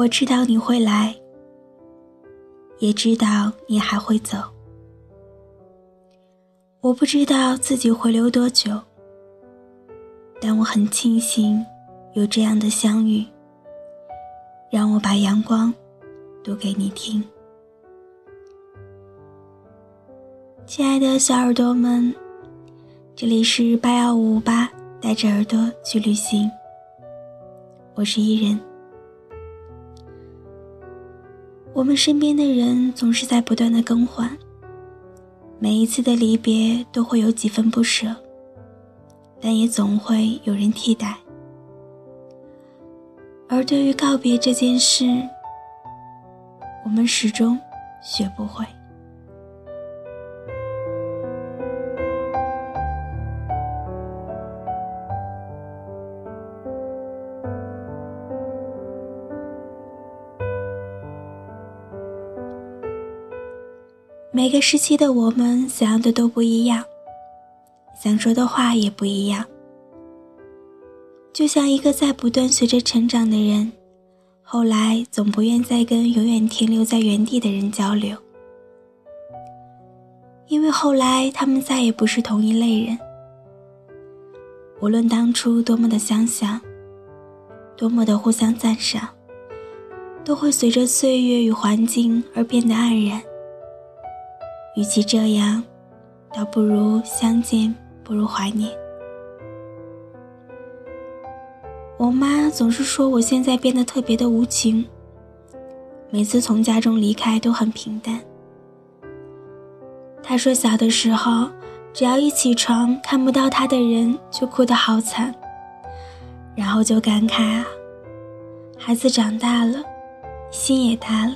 我知道你会来，也知道你还会走。我不知道自己会留多久，但我很庆幸有这样的相遇，让我把阳光读给你听。亲爱的小耳朵们，这里是八幺五五八，带着耳朵去旅行。我是伊人。我们身边的人总是在不断的更换，每一次的离别都会有几分不舍，但也总会有人替代。而对于告别这件事，我们始终学不会。每个时期的我们想要的都不一样，想说的话也不一样。就像一个在不断随着成长的人，后来总不愿再跟永远停留在原地的人交流，因为后来他们再也不是同一类人。无论当初多么的相像，多么的互相赞赏，都会随着岁月与环境而变得黯然。与其这样，倒不如相见不如怀念。我妈总是说我现在变得特别的无情，每次从家中离开都很平淡。她说小的时候，只要一起床看不到他的人就哭得好惨，然后就感慨啊，孩子长大了，心也大了，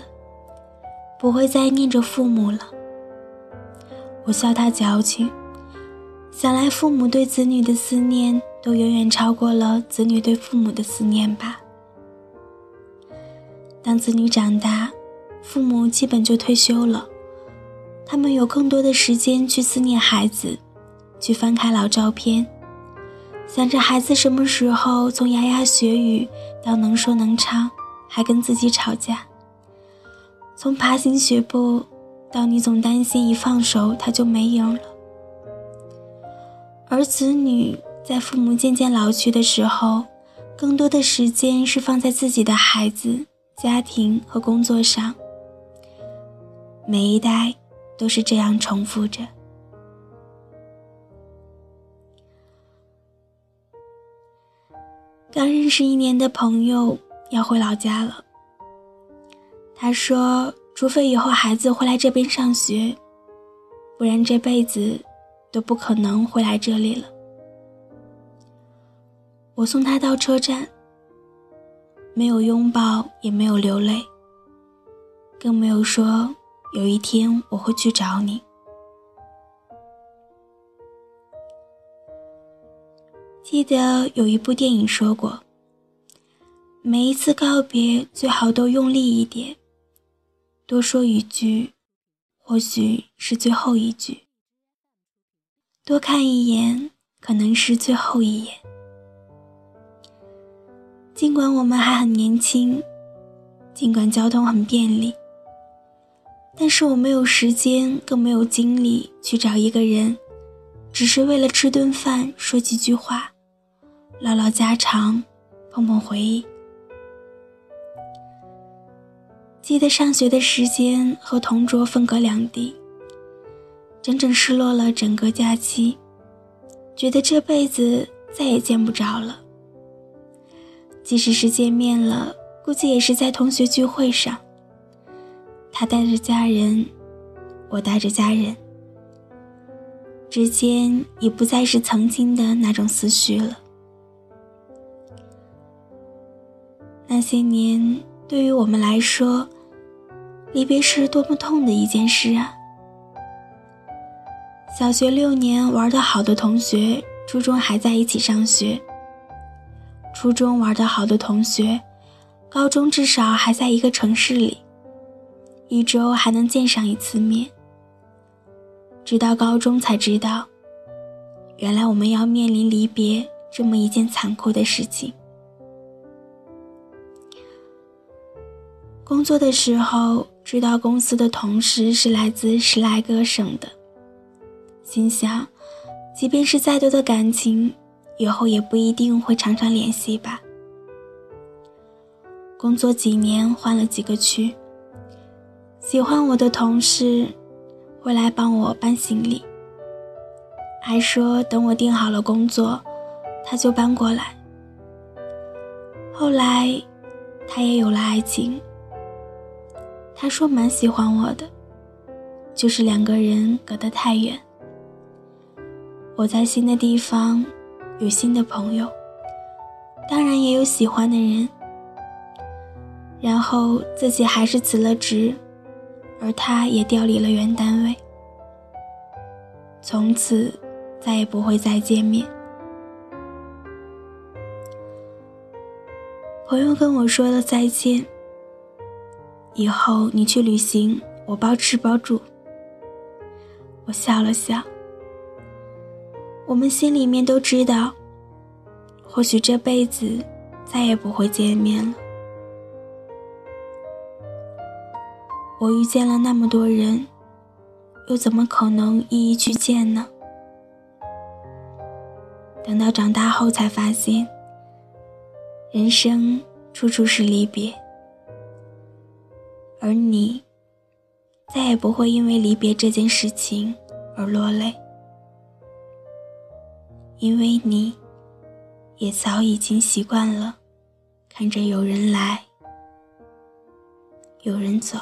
不会再念着父母了。我笑他矫情，想来父母对子女的思念都远远超过了子女对父母的思念吧。当子女长大，父母基本就退休了，他们有更多的时间去思念孩子，去翻开老照片，想着孩子什么时候从牙牙学语到能说能唱，还跟自己吵架，从爬行学步。到你总担心一放手他就没影了，而子女在父母渐渐老去的时候，更多的时间是放在自己的孩子、家庭和工作上。每一代都是这样重复着。刚认识一年的朋友要回老家了，他说。除非以后孩子会来这边上学，不然这辈子都不可能会来这里了。我送他到车站，没有拥抱，也没有流泪，更没有说有一天我会去找你。记得有一部电影说过，每一次告别最好都用力一点。多说一句，或许是最后一句；多看一眼，可能是最后一眼。尽管我们还很年轻，尽管交通很便利，但是我没有时间，更没有精力去找一个人，只是为了吃顿饭，说几句话，唠唠家常，碰碰回忆。记得上学的时间和同桌分隔两地，整整失落了整个假期，觉得这辈子再也见不着了。即使是见面了，估计也是在同学聚会上。他带着家人，我带着家人，之间已不再是曾经的那种思绪了。那些年，对于我们来说，离别是多么痛的一件事啊！小学六年玩得好的同学，初中还在一起上学；初中玩得好的同学，高中至少还在一个城市里，一周还能见上一次面。直到高中才知道，原来我们要面临离别这么一件残酷的事情。工作的时候，知道公司的同事是来自十来个省的，心想，即便是再多的感情，以后也不一定会常常联系吧。工作几年，换了几个区，喜欢我的同事会来帮我搬行李，还说等我定好了工作，他就搬过来。后来，他也有了爱情。他说蛮喜欢我的，就是两个人隔得太远。我在新的地方，有新的朋友，当然也有喜欢的人。然后自己还是辞了职，而他也调离了原单位，从此再也不会再见面。朋友跟我说了再见。以后你去旅行，我包吃包住。我笑了笑。我们心里面都知道，或许这辈子再也不会见面了。我遇见了那么多人，又怎么可能一一去见呢？等到长大后才发现。人生处处是离别，而你再也不会因为离别这件事情而落泪，因为你也早已经习惯了看着有人来，有人走。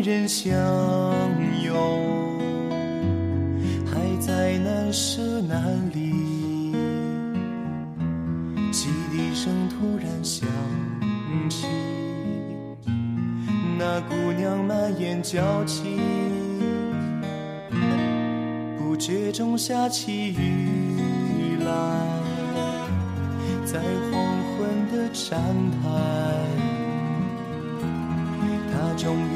人相拥，还在难舍难离。汽笛声突然响起，那姑娘满眼娇气，不觉中下起雨来，在黄昏的站台。终于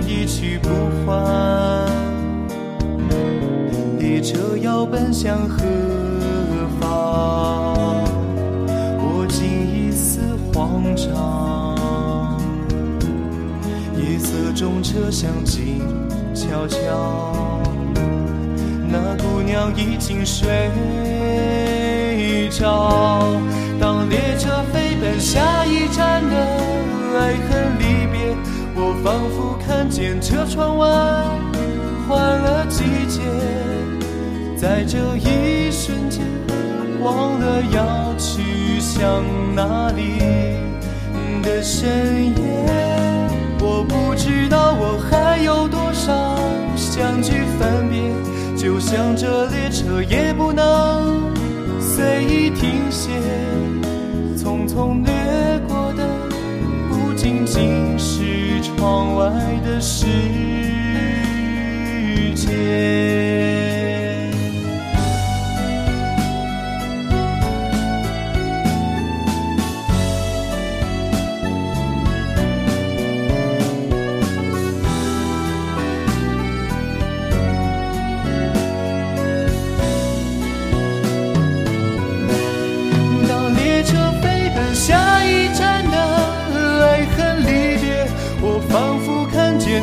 一去不还。列车要奔向何方？我竟一丝慌张。夜色中车厢静悄悄，那姑娘已经睡着。当列车飞奔下一站的爱恨离，我仿佛看见车窗外换了季节在这一瞬间忘了要去向哪里。的深夜我不知道我还有多少相聚分别就像这列车也不能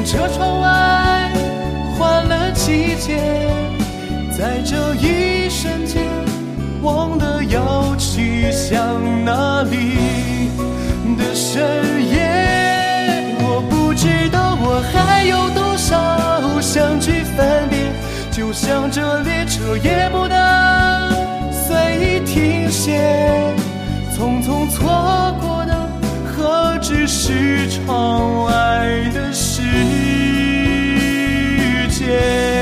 车窗外换了季节，在这一瞬间忘了要去向哪里的深夜，我不知道我还有多少想去分别，就像这列车也不能随意停歇，匆匆错过的何止是窗外的 yeah.